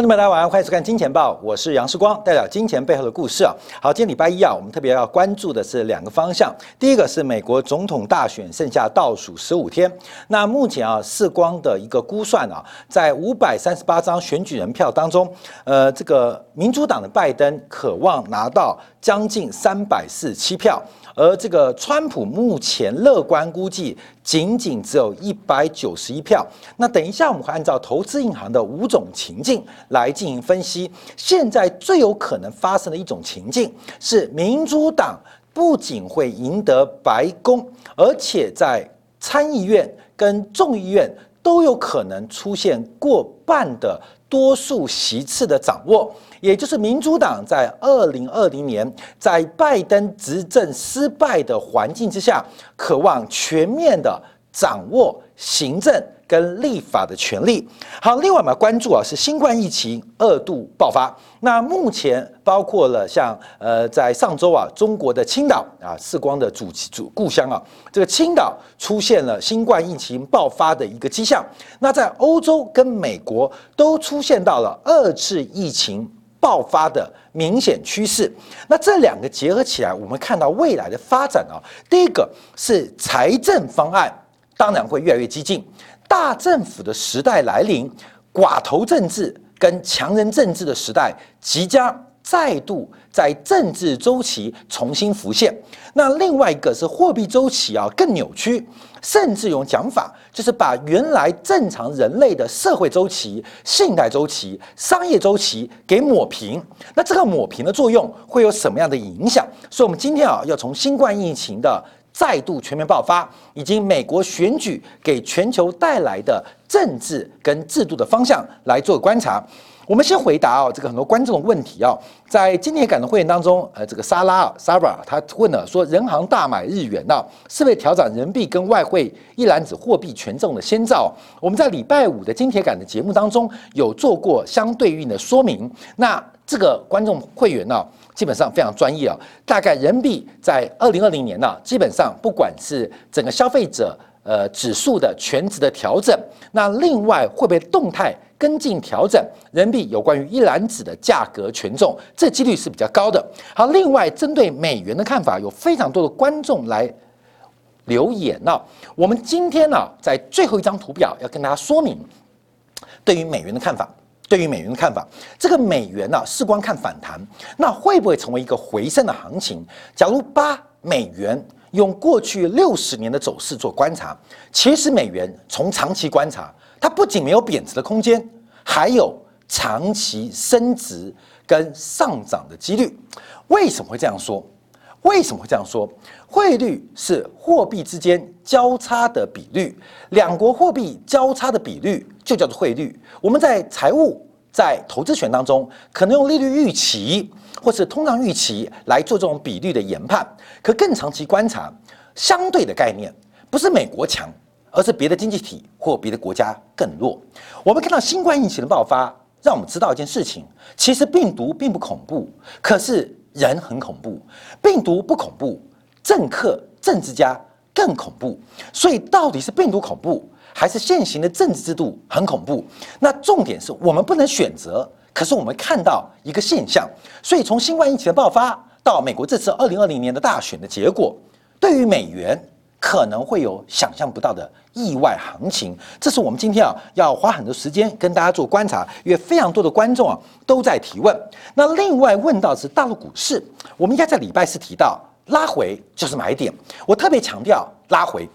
观众朋友，大家晚上好，欢迎收看《金钱报》，我是杨世光，带表金钱背后的故事啊。好，今天礼拜一啊，我们特别要关注的是两个方向。第一个是美国总统大选剩下倒数十五天，那目前啊，世光的一个估算啊，在五百三十八张选举人票当中，呃，这个民主党的拜登渴望拿到将近三百四十七票。而这个川普目前乐观估计仅仅只有一百九十一票。那等一下我们会按照投资银行的五种情境来进行分析。现在最有可能发生的一种情境是，民主党不仅会赢得白宫，而且在参议院跟众议院都有可能出现过半的多数席次的掌握。也就是民主党在二零二零年在拜登执政失败的环境之下，渴望全面的掌握行政跟立法的权利。好，另外我们要关注啊，是新冠疫情二度爆发。那目前包括了像呃，在上周啊，中国的青岛啊，世光的主主故乡啊，这个青岛出现了新冠疫情爆发的一个迹象。那在欧洲跟美国都出现到了二次疫情。爆发的明显趋势，那这两个结合起来，我们看到未来的发展啊。第一个是财政方案，当然会越来越激进，大政府的时代来临，寡头政治跟强人政治的时代即将。再度在政治周期重新浮现。那另外一个是货币周期啊更扭曲，甚至有讲法就是把原来正常人类的社会周期、信贷周期、商业周期给抹平。那这个抹平的作用会有什么样的影响？所以，我们今天啊要从新冠疫情的再度全面爆发，以及美国选举给全球带来的政治跟制度的方向来做观察。我们先回答哦，这个很多观众的问题哦，在今天感的会员当中，呃，这个莎拉 s a r a 他问了说，人行大买日元啊，是不是调整人民币跟外汇一篮子货币权重的先兆？我们在礼拜五的金铁杆的节目当中有做过相对应的说明。那这个观众会员呢，基本上非常专业啊，大概人民币在二零二零年呢，基本上不管是整个消费者呃指数的全值的调整，那另外会不会动态？跟进调整人民币有关于一篮子的价格权重，这几率是比较高的。好，另外针对美元的看法，有非常多的观众来留言呢。我们今天呢，在最后一张图表要跟大家说明对于美元的看法。对于美元的看法，这个美元呢，事关看反弹，那会不会成为一个回升的行情？假如把美元用过去六十年的走势做观察，其实美元从长期观察。它不仅没有贬值的空间，还有长期升值跟上涨的几率。为什么会这样说？为什么会这样说？汇率是货币之间交叉的比率，两国货币交叉的比率就叫做汇率。我们在财务、在投资权当中，可能用利率预期或是通胀预期来做这种比率的研判。可更长期观察，相对的概念不是美国强。而是别的经济体或别的国家更弱。我们看到新冠疫情的爆发，让我们知道一件事情：其实病毒并不恐怖，可是人很恐怖。病毒不恐怖，政客、政治家更恐怖。所以，到底是病毒恐怖，还是现行的政治制度很恐怖？那重点是我们不能选择。可是我们看到一个现象，所以从新冠疫情的爆发到美国这次二零二零年的大选的结果，对于美元。可能会有想象不到的意外行情，这是我们今天啊要花很多时间跟大家做观察，因为非常多的观众啊都在提问。那另外问到是大陆股市，我们应该在礼拜四提到拉回就是买点，我特别强调拉回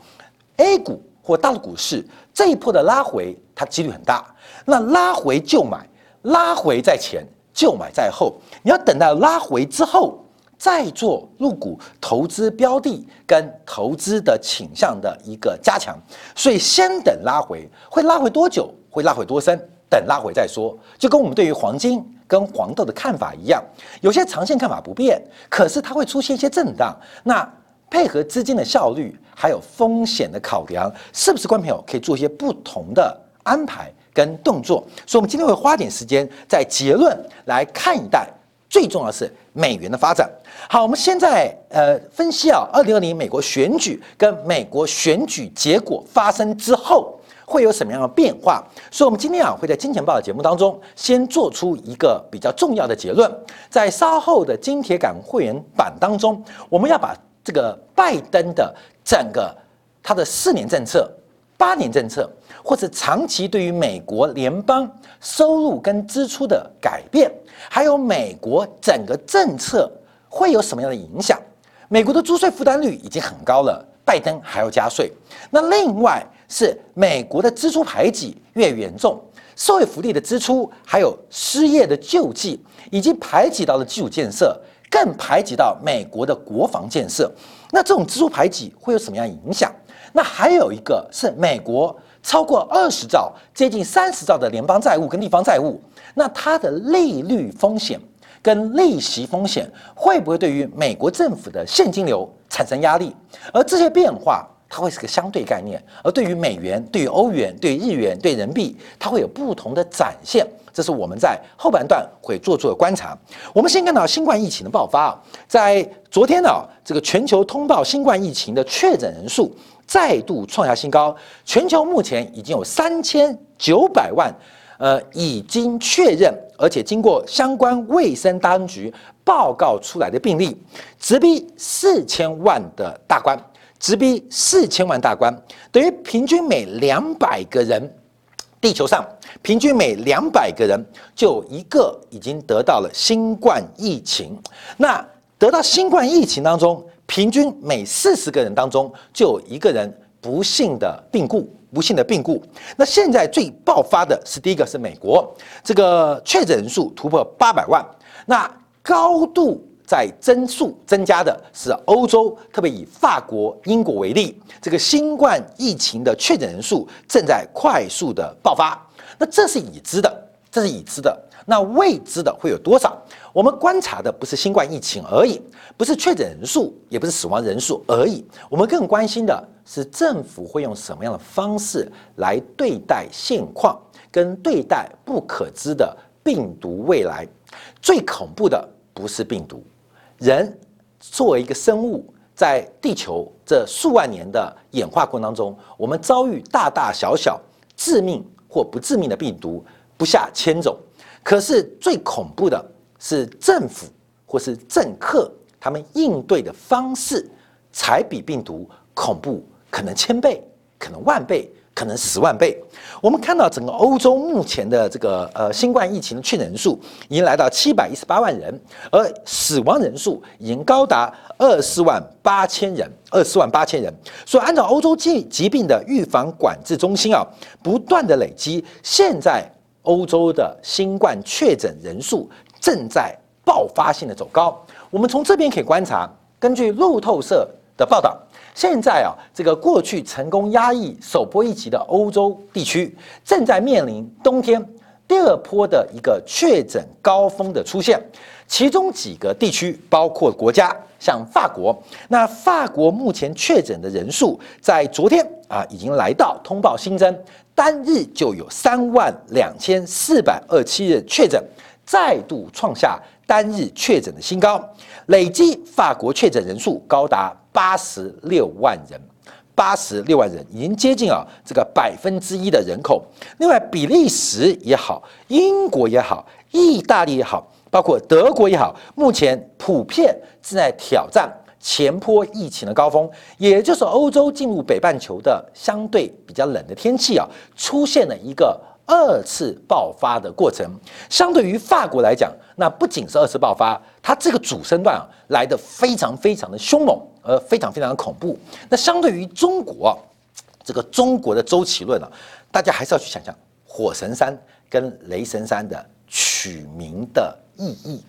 A 股或大陆股市这一波的拉回，它几率很大。那拉回就买，拉回在前就买在后，你要等到拉回之后。再做入股投资标的跟投资的倾向的一个加强，所以先等拉回，会拉回多久？会拉回多深？等拉回再说。就跟我们对于黄金跟黄豆的看法一样，有些长线看法不变，可是它会出现一些震荡。那配合资金的效率，还有风险的考量，是不是观众朋友可以做一些不同的安排跟动作？所以，我们今天会花点时间在结论来看一代。最重要的是美元的发展。好，我们现在呃分析啊，二零二零美国选举跟美国选举结果发生之后会有什么样的变化？所以，我们今天啊会在金钱报的节目当中，先做出一个比较重要的结论。在稍后的金铁杆会员版当中，我们要把这个拜登的整个他的四年政策、八年政策，或者长期对于美国联邦收入跟支出的改变，还有美国整个政策会有什么样的影响？美国的租税负担率已经很高了，拜登还要加税。那另外是美国的支出排挤越严重，社会福利的支出，还有失业的救济，已经排挤到了基础建设，更排挤到美国的国防建设。那这种支出排挤会有什么样影响？那还有一个是美国超过二十兆、接近三十兆的联邦债务跟地方债务，那它的利率风险。跟利息风险会不会对于美国政府的现金流产生压力？而这些变化，它会是个相对概念。而对于美元、对于欧元、对日元、对人民币，它会有不同的展现。这是我们在后半段会做出的观察。我们先看到新冠疫情的爆发啊，在昨天呢，这个全球通报新冠疫情的确诊人数再度创下新高，全球目前已经有三千九百万。呃，已经确认，而且经过相关卫生当局报告出来的病例，直逼四千万的大关，直逼四千万大关，等于平均每两百个人，地球上平均每两百个人就一个已经得到了新冠疫情。那得到新冠疫情当中，平均每四十个人当中就有一个人不幸的病故。不幸的病故。那现在最爆发的是第一个是美国，这个确诊人数突破八百万。那高度在增速增加的是欧洲，特别以法国、英国为例，这个新冠疫情的确诊人数正在快速的爆发。那这是已知的，这是已知的。那未知的会有多少？我们观察的不是新冠疫情而已，不是确诊人数，也不是死亡人数而已。我们更关心的是政府会用什么样的方式来对待现况，跟对待不可知的病毒未来。最恐怖的不是病毒，人作为一个生物，在地球这数万年的演化过程当中，我们遭遇大大小小致命或不致命的病毒不下千种。可是最恐怖的是政府或是政客，他们应对的方式才比病毒恐怖，可能千倍，可能万倍，可能十万倍。我们看到整个欧洲目前的这个呃新冠疫情的确诊人数已经来到七百一十八万人，而死亡人数已经高达二十万八千人，二十万八千人。所以按照欧洲疾疾病的预防管制中心啊，不断的累积，现在。欧洲的新冠确诊人数正在爆发性的走高。我们从这边可以观察，根据路透社的报道，现在啊，这个过去成功压抑首波疫情的欧洲地区，正在面临冬天第二波的一个确诊高峰的出现。其中几个地区包括国家，像法国，那法国目前确诊的人数在昨天啊，已经来到通报新增。单日就有三万两千四百二七人确诊，再度创下单日确诊的新高，累计法国确诊人数高达八十六万人，八十六万人已经接近啊这个百分之一的人口。另外，比利时也好，英国也好，意大利也好，包括德国也好，目前普遍正在挑战。前坡疫情的高峰，也就是欧洲进入北半球的相对比较冷的天气啊，出现了一个二次爆发的过程。相对于法国来讲，那不仅是二次爆发，它这个主升段啊来的非常非常的凶猛，而非常非常的恐怖。那相对于中国，这个中国的周期论啊，大家还是要去想想火神山跟雷神山的取名的意义。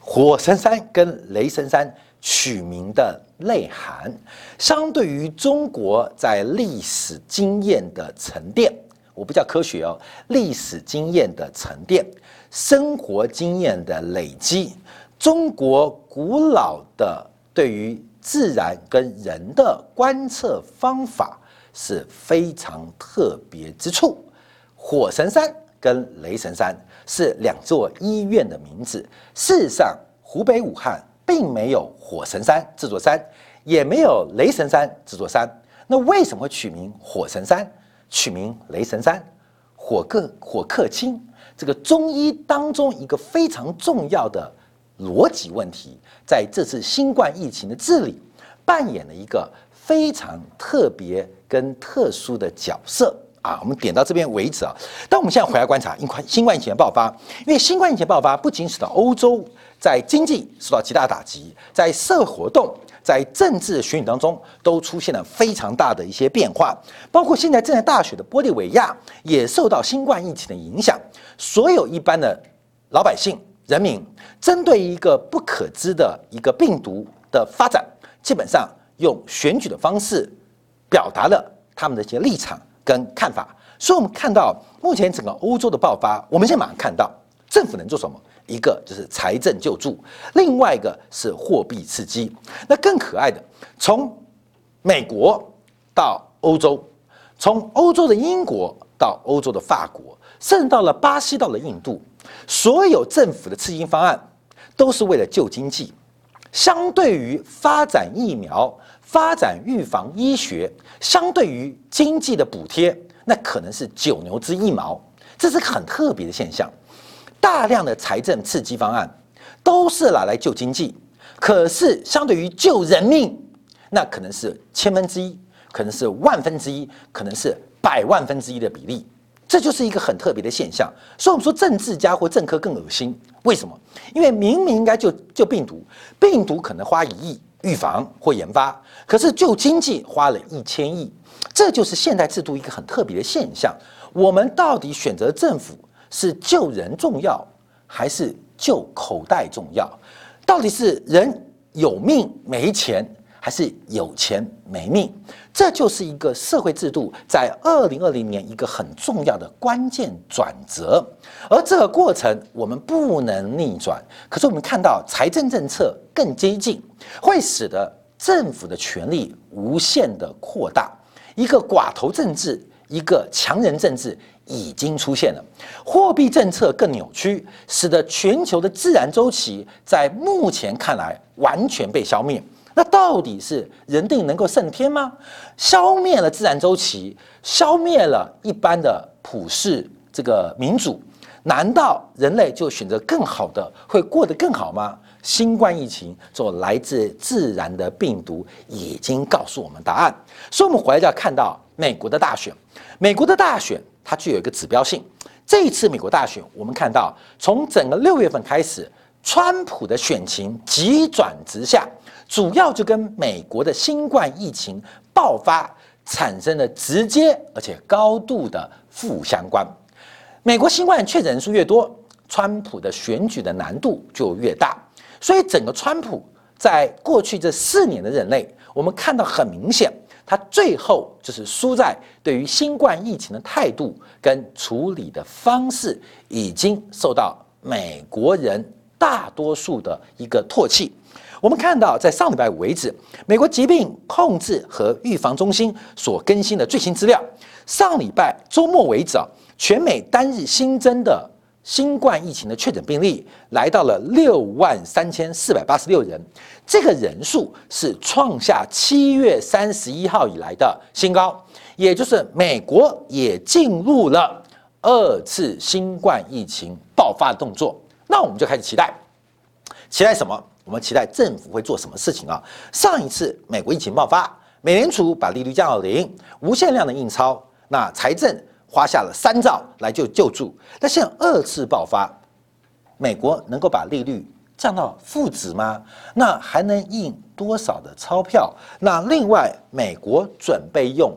火神山跟雷神山。取名的内涵，相对于中国在历史经验的沉淀，我不叫科学哦，历史经验的沉淀，生活经验的累积，中国古老的对于自然跟人的观测方法是非常特别之处。火神山跟雷神山是两座医院的名字，事实上，湖北武汉。并没有火神山这座山，也没有雷神山这座山。那为什么会取名火神山？取名雷神山，火克火克金，这个中医当中一个非常重要的逻辑问题，在这次新冠疫情的治理扮演了一个非常特别跟特殊的角色啊。我们点到这边为止啊。但我们现在回来观察，因为新冠疫情的爆发，因为新冠疫情爆发不仅使得欧洲在经济受到极大打击，在社会活动。在政治选举当中，都出现了非常大的一些变化，包括现在正在大选的玻利维亚也受到新冠疫情的影响。所有一般的老百姓、人民，针对一个不可知的一个病毒的发展，基本上用选举的方式表达了他们的一些立场跟看法。所以，我们看到目前整个欧洲的爆发，我们现在马上看到政府能做什么。一个就是财政救助，另外一个是货币刺激。那更可爱的，从美国到欧洲，从欧洲的英国到欧洲的法国，甚至到了巴西，到了印度，所有政府的刺激方案都是为了救经济。相对于发展疫苗、发展预防医学，相对于经济的补贴，那可能是九牛之一毛。这是很特别的现象。大量的财政刺激方案都是拿来救经济，可是相对于救人命，那可能是千分之一，可能是万分之一，可能是百万分之一的比例，这就是一个很特别的现象。所以，我们说政治家或政客更恶心，为什么？因为明明应该救救病毒，病毒可能花一亿预防或研发，可是救经济花了一千亿，这就是现代制度一个很特别的现象。我们到底选择政府？是救人重要，还是救口袋重要？到底是人有命没钱，还是有钱没命？这就是一个社会制度在二零二零年一个很重要的关键转折。而这个过程我们不能逆转。可是我们看到财政政策更激进，会使得政府的权力无限的扩大，一个寡头政治，一个强人政治。已经出现了，货币政策更扭曲，使得全球的自然周期在目前看来完全被消灭。那到底是人定能够胜天吗？消灭了自然周期，消灭了一般的普世这个民主，难道人类就选择更好的，会过得更好吗？新冠疫情做来自自然的病毒已经告诉我们答案。所以，我们回来就要看到美国的大选，美国的大选。它具有一个指标性。这一次美国大选，我们看到从整个六月份开始，川普的选情急转直下，主要就跟美国的新冠疫情爆发产生了直接而且高度的负相关。美国新冠确诊人数越多，川普的选举的难度就越大。所以，整个川普在过去这四年的任内，我们看到很明显。他最后就是输在对于新冠疫情的态度跟处理的方式，已经受到美国人大多数的一个唾弃。我们看到，在上礼拜五为止，美国疾病控制和预防中心所更新的最新资料，上礼拜周末为止啊，全美单日新增的。新冠疫情的确诊病例来到了六万三千四百八十六人，这个人数是创下七月三十一号以来的新高，也就是美国也进入了二次新冠疫情爆发的动作。那我们就开始期待，期待什么？我们期待政府会做什么事情啊？上一次美国疫情爆发，美联储把利率降到零，无限量的印钞，那财政。花下了三兆来救救助，那现在二次爆发，美国能够把利率降到负值吗？那还能印多少的钞票？那另外，美国准备用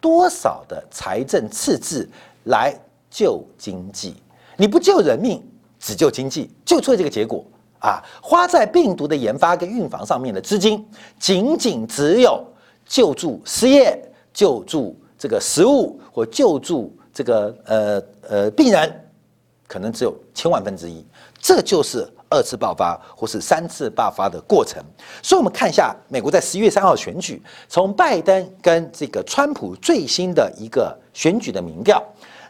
多少的财政赤字来救经济？你不救人命，只救经济，就出了这个结果啊！花在病毒的研发跟预防上面的资金，仅仅只有救助失业、救助。这个食物或救助这个呃呃病人，可能只有千万分之一，这就是二次爆发或是三次爆发的过程。所以，我们看一下美国在十一月三号选举，从拜登跟这个川普最新的一个选举的民调，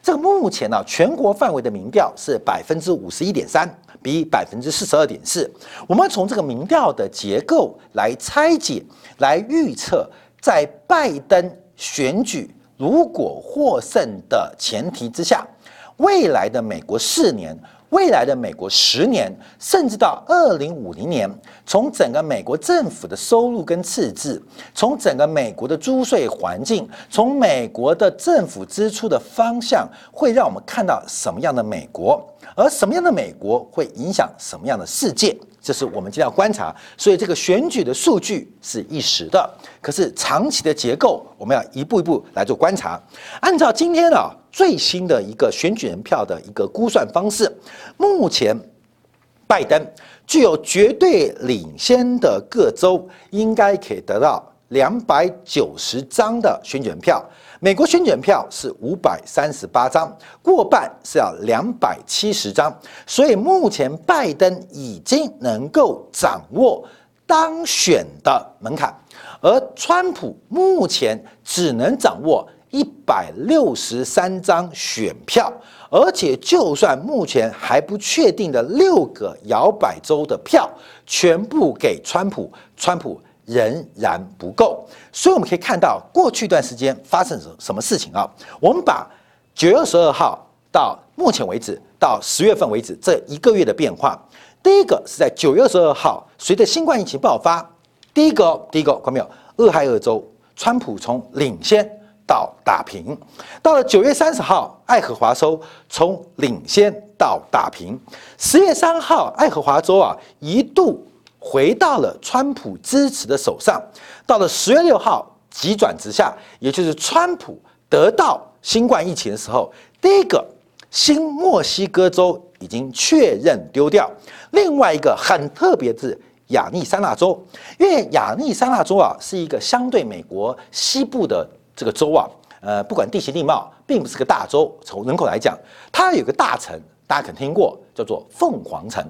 这个目前呢全国范围的民调是百分之五十一点三，比百分之四十二点四。我们从这个民调的结构来拆解、来预测，在拜登选举。如果获胜的前提之下，未来的美国四年。未来的美国十年，甚至到二零五零年，从整个美国政府的收入跟赤字，从整个美国的租税环境，从美国的政府支出的方向，会让我们看到什么样的美国？而什么样的美国会影响什么样的世界？这是我们今天要观察。所以这个选举的数据是一时的，可是长期的结构，我们要一步一步来做观察。按照今天啊。最新的一个选举人票的一个估算方式，目前拜登具有绝对领先的各州，应该可以得到两百九十张的选举人票。美国选举人票是五百三十八张，过半是要两百七十张，所以目前拜登已经能够掌握当选的门槛，而川普目前只能掌握。一百六十三张选票，而且就算目前还不确定的六个摇摆州的票全部给川普，川普仍然不够。所以我们可以看到过去一段时间发生什什么事情啊？我们把九月二十二号到目前为止到十月份为止这一个月的变化。第一个是在九月二十二号，随着新冠疫情爆发，第一个第一个看没有？俄亥俄州，川普从领先。到打平，到了九月三十号，爱荷华州从领先到打平。十月三号，爱荷华州啊一度回到了川普支持的手上。到了十月六号，急转直下，也就是川普得到新冠疫情的时候，第一个新墨西哥州已经确认丢掉。另外一个很特别是亚利桑那州，因为亚利桑那州啊是一个相对美国西部的。这个州啊，呃，不管地形地貌，并不是个大州。从人口来讲，它有个大城，大家可能听过，叫做凤凰城。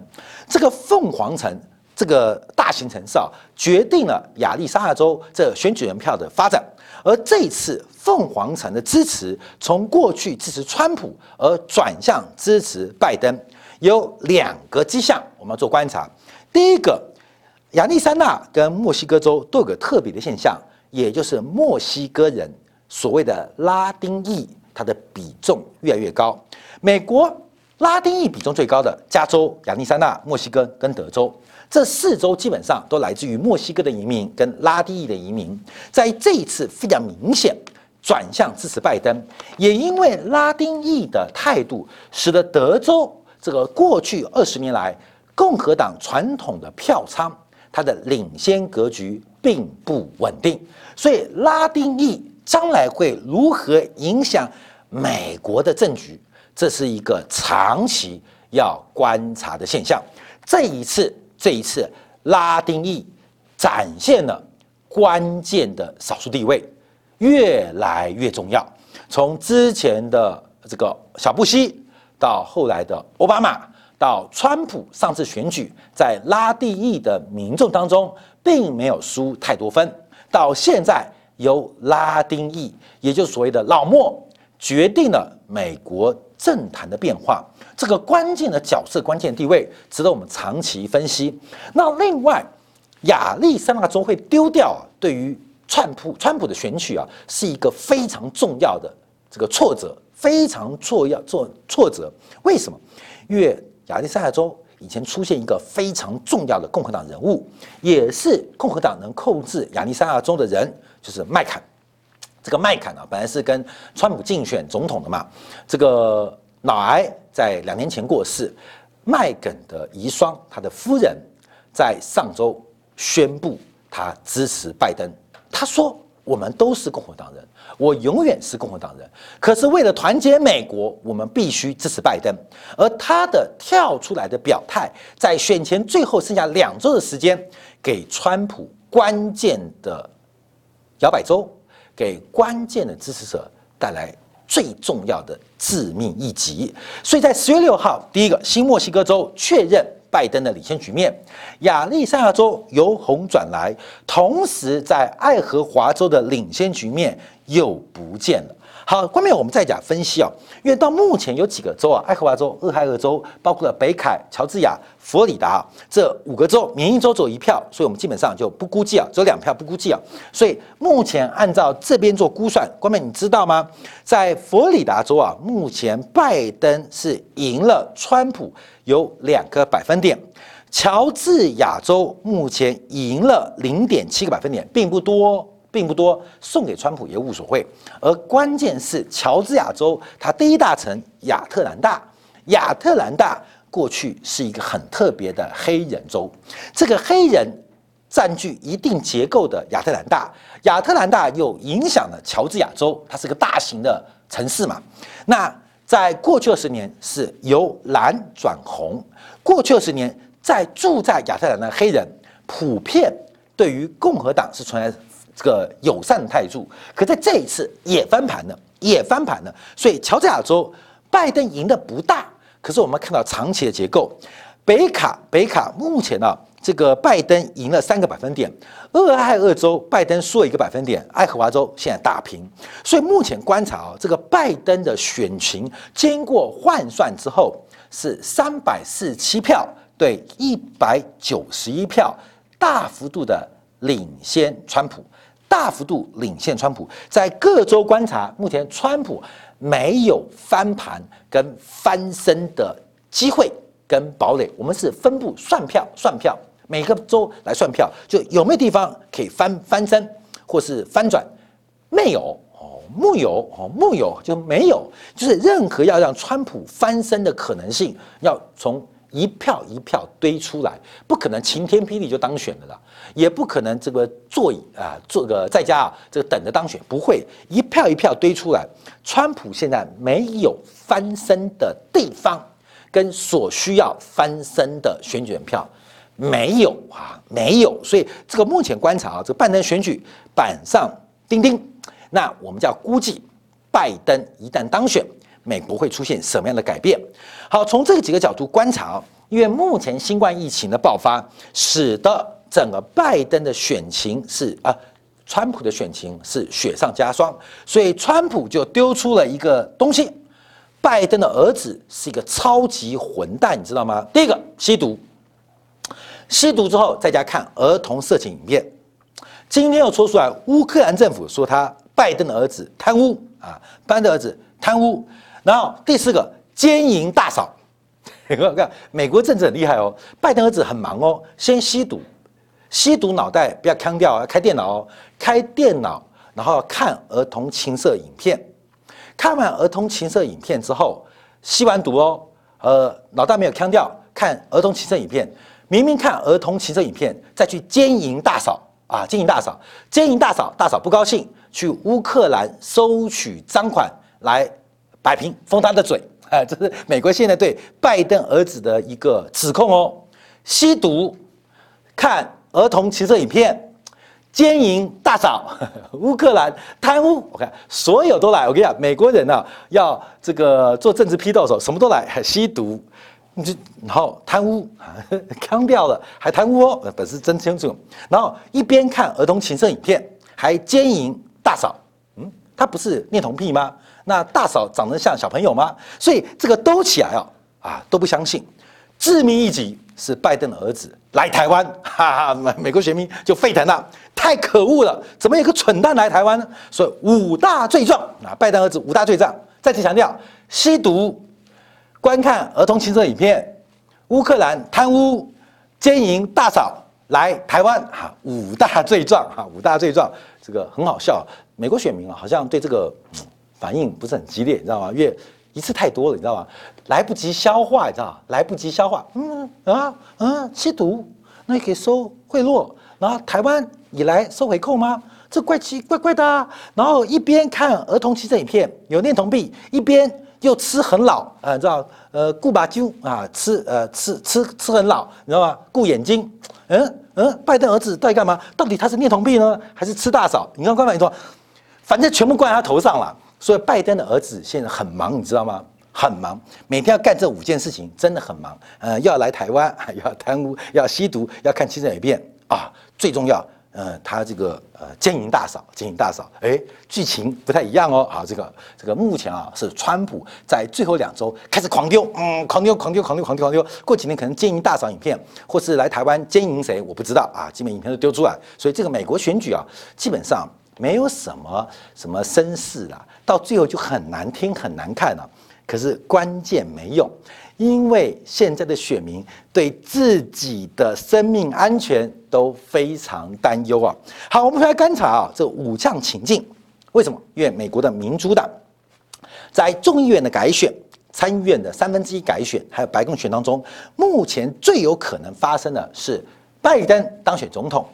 这个凤凰城，这个大型城市啊，决定了亚利桑那州这选举人票的发展。而这次凤凰城的支持，从过去支持川普，而转向支持拜登，有两个迹象，我们要做观察。第一个，亚利桑那跟墨西哥州都有个特别的现象。也就是墨西哥人所谓的拉丁裔，它的比重越来越高。美国拉丁裔比重最高的加州、亚利桑那、墨西哥跟德州，这四州基本上都来自于墨西哥的移民跟拉丁裔的移民，在这一次非常明显转向支持拜登。也因为拉丁裔的态度，使得德州这个过去二十年来共和党传统的票仓，它的领先格局。并不稳定，所以拉丁裔将来会如何影响美国的政局，这是一个长期要观察的现象。这一次，这一次拉丁裔展现了关键的少数地位，越来越重要。从之前的这个小布希，到后来的奥巴马，到川普上次选举，在拉丁裔的民众当中。并没有输太多分，到现在由拉丁裔，也就是所谓的老莫，决定了美国政坛的变化。这个关键的角色、关键地位，值得我们长期分析。那另外，亚利桑那州会丢掉啊，对于川普、川普的选举啊，是一个非常重要的这个挫折，非常挫要做挫折。为什么？因为亚利桑那州。以前出现一个非常重要的共和党人物，也是共和党能控制亚利桑那州的人，就是麦坎。这个麦坎啊，本来是跟川普竞选总统的嘛。这个脑癌在两年前过世，麦肯的遗孀，他的夫人，在上周宣布他支持拜登。他说：“我们都是共和党人。”我永远是共和党人，可是为了团结美国，我们必须支持拜登。而他的跳出来的表态，在选前最后剩下两周的时间，给川普关键的摇摆州，给关键的支持者带来最重要的致命一击。所以在十月六号，第一个新墨西哥州确认。拜登的领先局面，亚利桑那州由红转来，同时在爱荷华州的领先局面又不见了。好，后面我们再讲分析啊，因为到目前有几个州啊，爱荷华州、俄亥俄州，包括了北凯、乔治亚、佛罗里达这五个州，民意州只有一票，所以我们基本上就不估计啊，只有两票不估计啊。所以目前按照这边做估算，关妹你知道吗？在佛罗里达州啊，目前拜登是赢了川普有两个百分点。乔治亚州目前赢了零点七个百分点，并不多，并不多，送给川普也无所谓。而关键是乔治亚州它第一大城亚特兰大，亚特兰大过去是一个很特别的黑人州，这个黑人占据一定结构的亚特兰大，亚特兰大又影响了乔治亚州，它是个大型的城市嘛。那在过去二十年是由蓝转红，过去二十年。在住在亚特兰的黑人普遍对于共和党是存在这个友善的态度，可在这一次也翻盘了，也翻盘了。所以乔治亚州拜登赢的不大，可是我们看到长期的结构，北卡北卡目前呢，这个拜登赢了三个百分点，俄亥俄州拜登输了一个百分点，爱荷华州现在打平。所以目前观察啊，这个拜登的选情经过换算之后是三百四十七票。对一百九十一票，大幅度的领先川普，大幅度领先川普。在各州观察，目前川普没有翻盘跟翻身的机会跟堡垒。我们是分布算票，算票，每个州来算票，就有没有地方可以翻翻身或是翻转？没有哦，木有哦，木有就没有，就是任何要让川普翻身的可能性，要从。一票一票堆出来，不可能晴天霹雳就当选的了，也不可能这个座椅啊，坐个在家啊，这个等着当选，不会一票一票堆出来。川普现在没有翻身的地方，跟所需要翻身的选举人票没有啊，没有。所以这个目前观察啊，这个拜登选举板上钉钉。那我们叫估计，拜登一旦当选。美国会出现什么样的改变？好，从这几个角度观察，因为目前新冠疫情的爆发，使得整个拜登的选情是啊，川普的选情是雪上加霜，所以川普就丢出了一个东西：拜登的儿子是一个超级混蛋，你知道吗？第一个吸毒，吸毒之后在家看儿童色情影片，今天又说出来，乌克兰政府说他拜登的儿子贪污啊，拜登的儿子贪污。然后第四个奸淫大嫂，看美国政治很厉害哦。拜登儿子很忙哦，先吸毒，吸毒脑袋不要腔掉啊，开电脑哦，开电脑，然后看儿童情色影片，看完儿童情色影片之后，吸完毒哦，呃，脑袋没有腔掉，看儿童情色影片，明明看儿童情色影片，再去奸淫大嫂啊，奸淫大嫂，奸淫大嫂，大嫂不高兴，去乌克兰收取赃款来。摆平封他的嘴，哎，这是美国现在对拜登儿子的一个指控哦。吸毒、看儿童情色影片、奸淫大嫂、乌克兰贪污，我看所有都来。我跟你讲，美国人呢要这个做政治批斗的时候，什么都来，还 吸毒，就然后贪污，康掉了还贪污哦，本事真清楚。然后一边看儿童情色影片，还奸淫大嫂，嗯，他不是恋童癖吗？那大嫂长得像小朋友吗？所以这个都起来哦，啊都不相信。致命一击是拜登的儿子来台湾，哈哈，美美国选民就沸腾了，太可恶了！怎么有个蠢蛋来台湾呢？所以五大罪状啊，拜登儿子五大罪状，再次强调：吸毒、观看儿童情色影片、乌克兰贪污、奸淫大嫂来台湾，哈，五大罪状，哈，五大罪状，这个很好笑。美国选民啊，好像对这个。反应不是很激烈，你知道吗？因为一次太多了，你知道吗？来不及消化，你知道吗？来不及消化，嗯啊嗯，吸毒，那也可以收贿赂，然后台湾也来收回扣吗？这怪奇怪怪的。啊。然后一边看儿童情色影片，有恋童癖，一边又吃很老，啊，你知道？呃，顾把揪啊，吃呃吃吃吃很老，你知道吗？顾眼睛，嗯嗯，拜登儿子到底干嘛？到底他是念童癖呢，还是吃大嫂？你看官方你说，反正全部怪他头上了。所以拜登的儿子现在很忙，你知道吗？很忙，每天要干这五件事情，真的很忙。呃，要来台湾，要贪污，要吸毒，要看七色影片啊。最重要，呃，他这个呃奸淫大嫂，奸淫大嫂，哎，剧情不太一样哦。啊，这个这个目前啊是川普在最后两周开始狂丢，嗯，狂丢，狂丢，狂丢，狂丢，狂丢。过几天可能奸淫大嫂影片，或是来台湾奸淫谁，我不知道啊，基本影片都丢出来。所以这个美国选举啊，基本上没有什么什么声势啦，到最后就很难听，很难看了。可是关键没用。因为现在的选民对自己的生命安全都非常担忧啊。好，我们回来观察啊，这五项情境，为什么？因为美国的民主党在众议院的改选、参议院的三分之一改选，还有白宫选当中，目前最有可能发生的是拜登当选总统。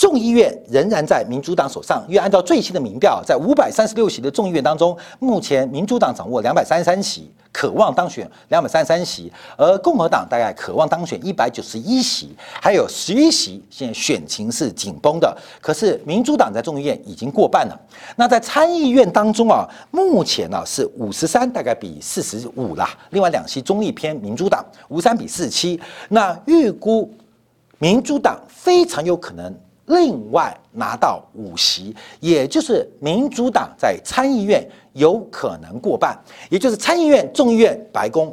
众议院仍然在民主党手上，因为按照最新的民调，在五百三十六席的众议院当中，目前民主党掌握两百三十三席，渴望当选两百三十三席，而共和党大概渴望当选一百九十一席，还有十一席，现在选情是紧绷的。可是民主党在众议院已经过半了。那在参议院当中啊，目前呢是五十三，大概比四十五啦。另外两席中立偏民主党，五三比四七。那预估民主党非常有可能。另外拿到五席，也就是民主党在参议院有可能过半，也就是参议院、众议院、白宫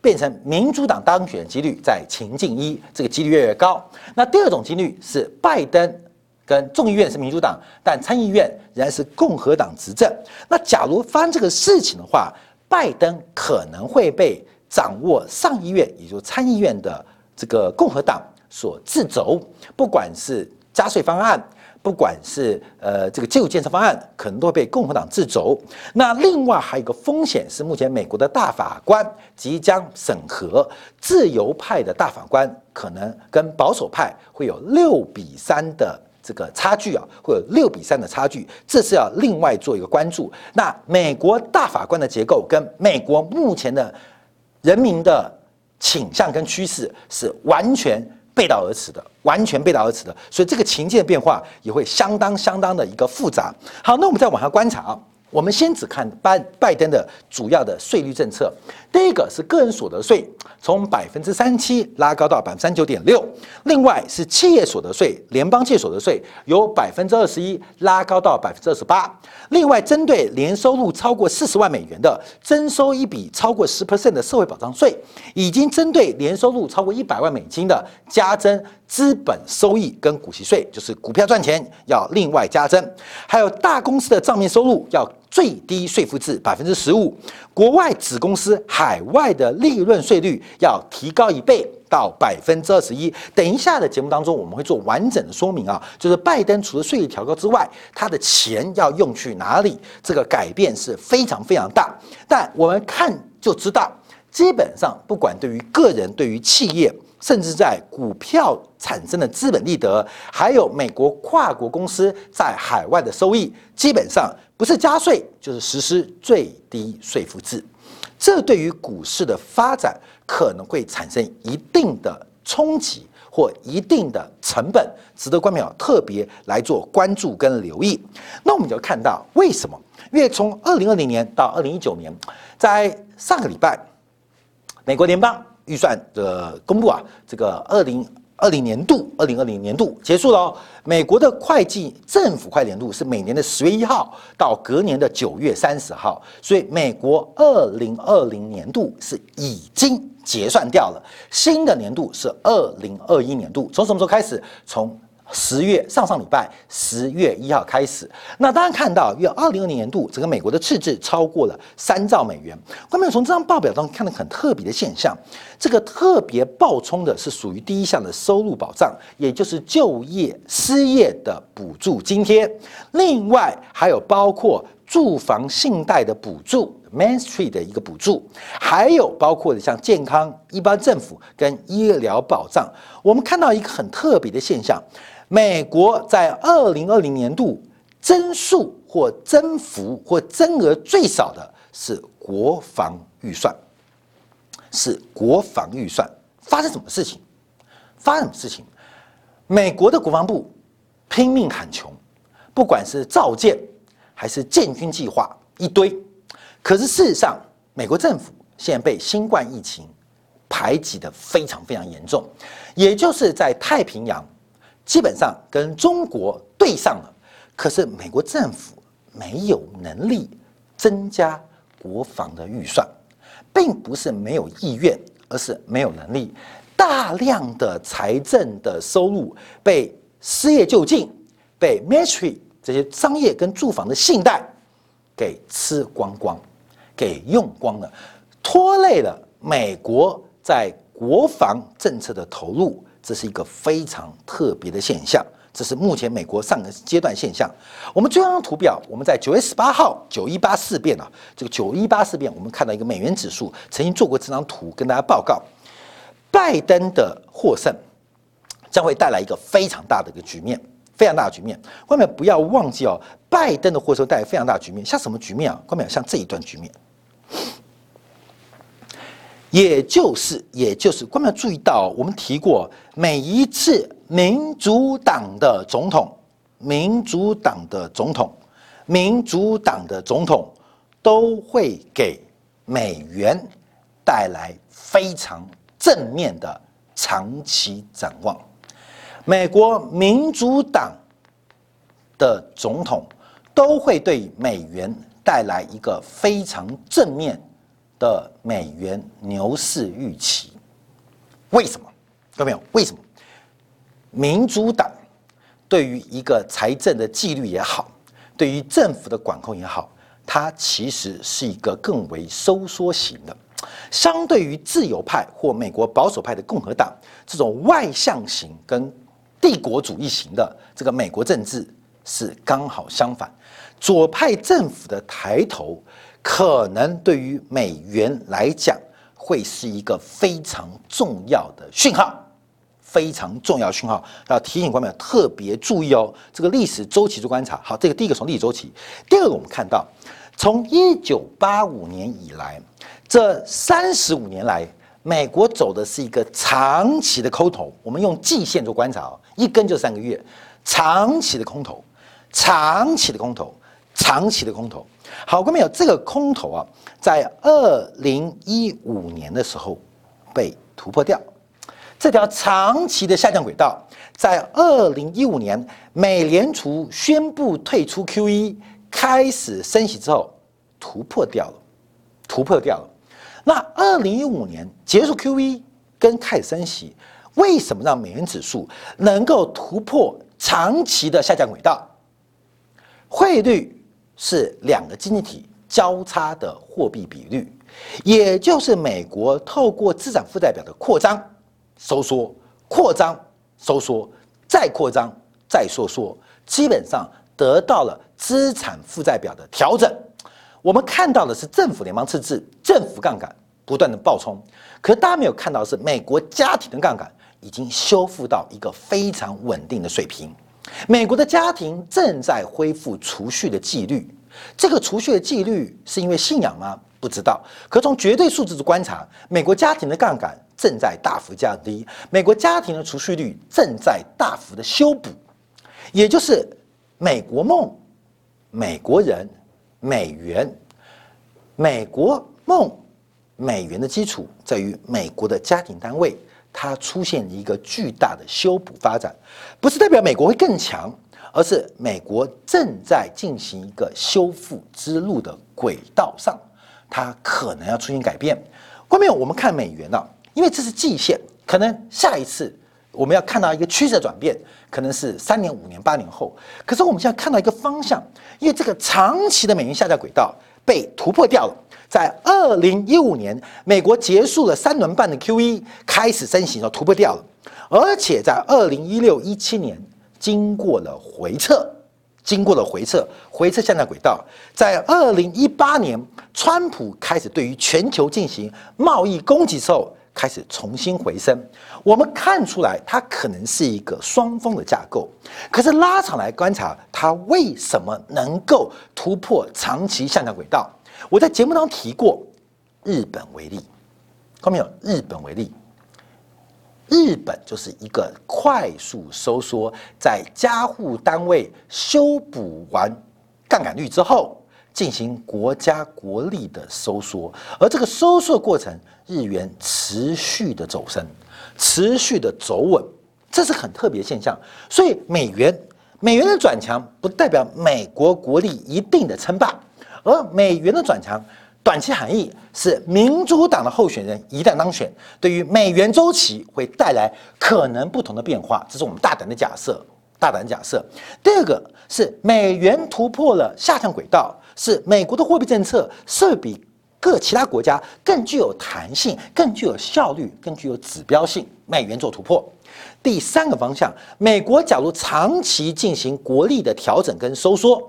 变成民主党当选的几率在情境一，这个几率越来越高。那第二种几率是拜登跟众议院是民主党，但参议院仍然是共和党执政。那假如发生这个事情的话，拜登可能会被掌握上议院，也就是参议院的这个共和党所制肘，不管是。加税方案，不管是呃这个基础建设方案，可能都会被共和党制肘。那另外还有一个风险是，目前美国的大法官即将审核，自由派的大法官可能跟保守派会有六比三的这个差距啊，会有六比三的差距，这是要另外做一个关注。那美国大法官的结构跟美国目前的人民的倾向跟趋势是完全。背道而驰的，完全背道而驰的，所以这个情境的变化也会相当相当的一个复杂。好，那我们再往下观察啊，我们先只看拜拜登的主要的税率政策。第一个是个人所得税从百分之三七拉高到百分之三九点六，另外是企业所得税，联邦企业所得税由百分之二十一拉高到百分之二十八。另外，针对年收入超过四十万美元的，征收一笔超过十 percent 的社会保障税，已经针对年收入超过一百万美金的，加征资本收益跟股息税，就是股票赚钱要另外加征。还有大公司的账面收入要最低税负制百分之十五，国外子公司海外的利润税率要提高一倍。到百分之二十一。等一下的节目当中，我们会做完整的说明啊，就是拜登除了税率调高之外，他的钱要用去哪里？这个改变是非常非常大。但我们看就知道，基本上不管对于个人、对于企业，甚至在股票产生的资本利得，还有美国跨国公司在海外的收益，基本上不是加税就是实施最低税负制。这对于股市的发展可能会产生一定的冲击或一定的成本，值得观众特别来做关注跟留意。那我们就看到为什么？因为从二零二零年到二零一九年，在上个礼拜，美国联邦预算的公布啊，这个二零。二零年度，二零二零年度结束了。美国的会计政府会计年度是每年的十月一号到隔年的九月三十号，所以美国二零二零年度是已经结算掉了。新的年度是二零二一年度，从什么时候开始？从十月上上礼拜十月一号开始，那大家看到，约二零二零年度整个美国的赤字超过了三兆美元。观众从这张报表中看到很特别的现象，这个特别爆冲的是属于第一项的收入保障，也就是就业失业的补助津贴，另外还有包括住房信贷的补助。Main Street 的一个补助，还有包括的像健康、一般政府跟医疗保障。我们看到一个很特别的现象：美国在二零二零年度增速或增幅或增额最少的是国防预算，是国防预算。发生什么事情？发生什么事情？美国的国防部拼命喊穷，不管是造舰还是建军计划，一堆。可是事实上，美国政府现在被新冠疫情排挤的非常非常严重，也就是在太平洋基本上跟中国对上了，可是美国政府没有能力增加国防的预算，并不是没有意愿，而是没有能力。大量的财政的收入被失业救济、被 Metry 这些商业跟住房的信贷给吃光光、给用光了，拖累了美国在国防政策的投入。这是一个非常特别的现象，这是目前美国上个阶段现象。我们最后一张图表，我们在九月十八号九一八事变啊，这个九一八事变，我们看到一个美元指数曾经做过这张图，跟大家报告，拜登的获胜将会带来一个非常大的一个局面，非常大的局面。外面不要忘记哦，拜登的获胜带来非常大的局面，像什么局面啊？外面像这一段局面。也就是，也就是，观众注意到，我们提过，每一次民主党的总统，民主党的总统，民主党的总统都会给美元带来非常正面的长期展望。美国民主党的总统都会对美元带来一个非常正面。的美元牛市预期，为什么？各位朋友，为什么？民主党对于一个财政的纪律也好，对于政府的管控也好，它其实是一个更为收缩型的。相对于自由派或美国保守派的共和党这种外向型跟帝国主义型的这个美国政治是刚好相反。左派政府的抬头。可能对于美元来讲，会是一个非常重要的讯号，非常重要讯号。要提醒观众特别注意哦，这个历史周期做观察。好，这个第一个从历史周期，第二个我们看到，从一九八五年以来，这三十五年来，美国走的是一个长期的空头。我们用季线做观察哦，一根就三个月，长期的空头，长期的空头，长期的空头。好，各位有这个空头啊，在二零一五年的时候被突破掉，这条长期的下降轨道，在二零一五年美联储宣布退出 QE，开始升息之后突破掉了，突破掉了。那二零一五年结束 QE 跟开始升息，为什么让美元指数能够突破长期的下降轨道？汇率。是两个经济体交叉的货币比率，也就是美国透过资产负债表的扩张、收缩、扩张、收缩、再扩张、再收缩，基本上得到了资产负债表的调整。我们看到的是政府联邦赤字、政府杠杆不断的爆冲，可大家没有看到的是美国家庭的杠杆已经修复到一个非常稳定的水平。美国的家庭正在恢复储蓄的纪律，这个储蓄的纪律是因为信仰吗？不知道。可从绝对数字的观察，美国家庭的杠杆正在大幅降低，美国家庭的储蓄率正在大幅的修补，也就是美国梦、美国人、美元、美国梦、美元的基础在于美国的家庭单位。它出现一个巨大的修补发展，不是代表美国会更强，而是美国正在进行一个修复之路的轨道上，它可能要出现改变。后面我们看美元啊，因为这是季线，可能下一次我们要看到一个趋势的转变，可能是三年、五年、八年后。可是我们现在看到一个方向，因为这个长期的美元下降轨道被突破掉了。在二零一五年，美国结束了三轮半的 QE，开始升息，然后突破掉了。而且在二零一六一七年，经过了回撤，经过了回撤，回撤向下轨道。在二零一八年，川普开始对于全球进行贸易攻击之后，开始重新回升。我们看出来，它可能是一个双峰的架构。可是拉长来观察，它为什么能够突破长期向下轨道？我在节目当中提过日本为例，看到没有？日本为例，日本就是一个快速收缩，在加户单位修补完杠杆率之后，进行国家国力的收缩，而这个收缩过程，日元持续的走升，持续的走稳，这是很特别现象。所以美元美元的转强不代表美国国力一定的称霸，而美元的转强短期含义是民主党的候选人一旦当选，对于美元周期会带来可能不同的变化，这是我们大胆的假设。大胆假设。第二个是美元突破了下降轨道，是美国的货币政策是比各其他国家更具有弹性、更具有效率、更具有指标性。美元做突破。第三个方向，美国假如长期进行国力的调整跟收缩，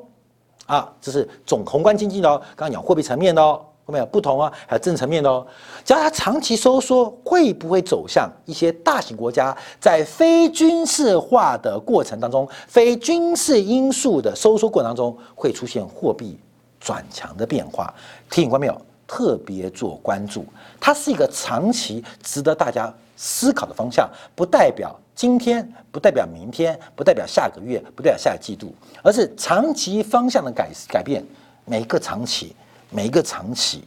啊，这是总宏观经济的哦，刚刚讲货币层面的哦。后面有不同啊，还有政治层面的哦。只要它长期收缩，会不会走向一些大型国家在非军事化的过程当中、非军事因素的收缩过程当中，会出现货币转强的变化？提醒观众朋友特别做关注，它是一个长期值得大家思考的方向，不代表今天，不代表明天，不代表下个月，不代表下个季度，而是长期方向的改改变，每一个长期。每一个长期，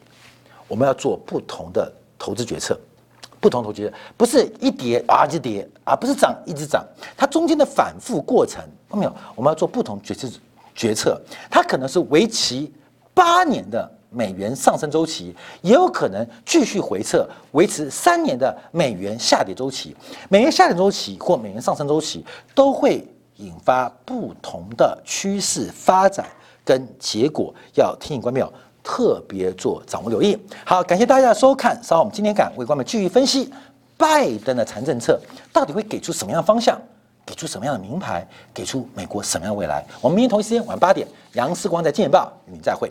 我们要做不同的投资决策，不同投资决策不是一跌啊就跌啊，不是涨一直涨，它中间的反复过程，看到没有？我们要做不同决策决策，它可能是为期八年的美元上升周期，也有可能继续回撤，维持三年的美元下跌周期。美元下跌周期或美元上升周期都会引发不同的趋势发展跟结果，要听你关没有？特别做掌握留意，好，感谢大家的收看。稍后我们今天敢为观众继续分析拜登的财政策到底会给出什么样的方向，给出什么样的名牌，给出美国什么样的未来。我们明天同一时间晚八点，杨思光在《金报》与您再会。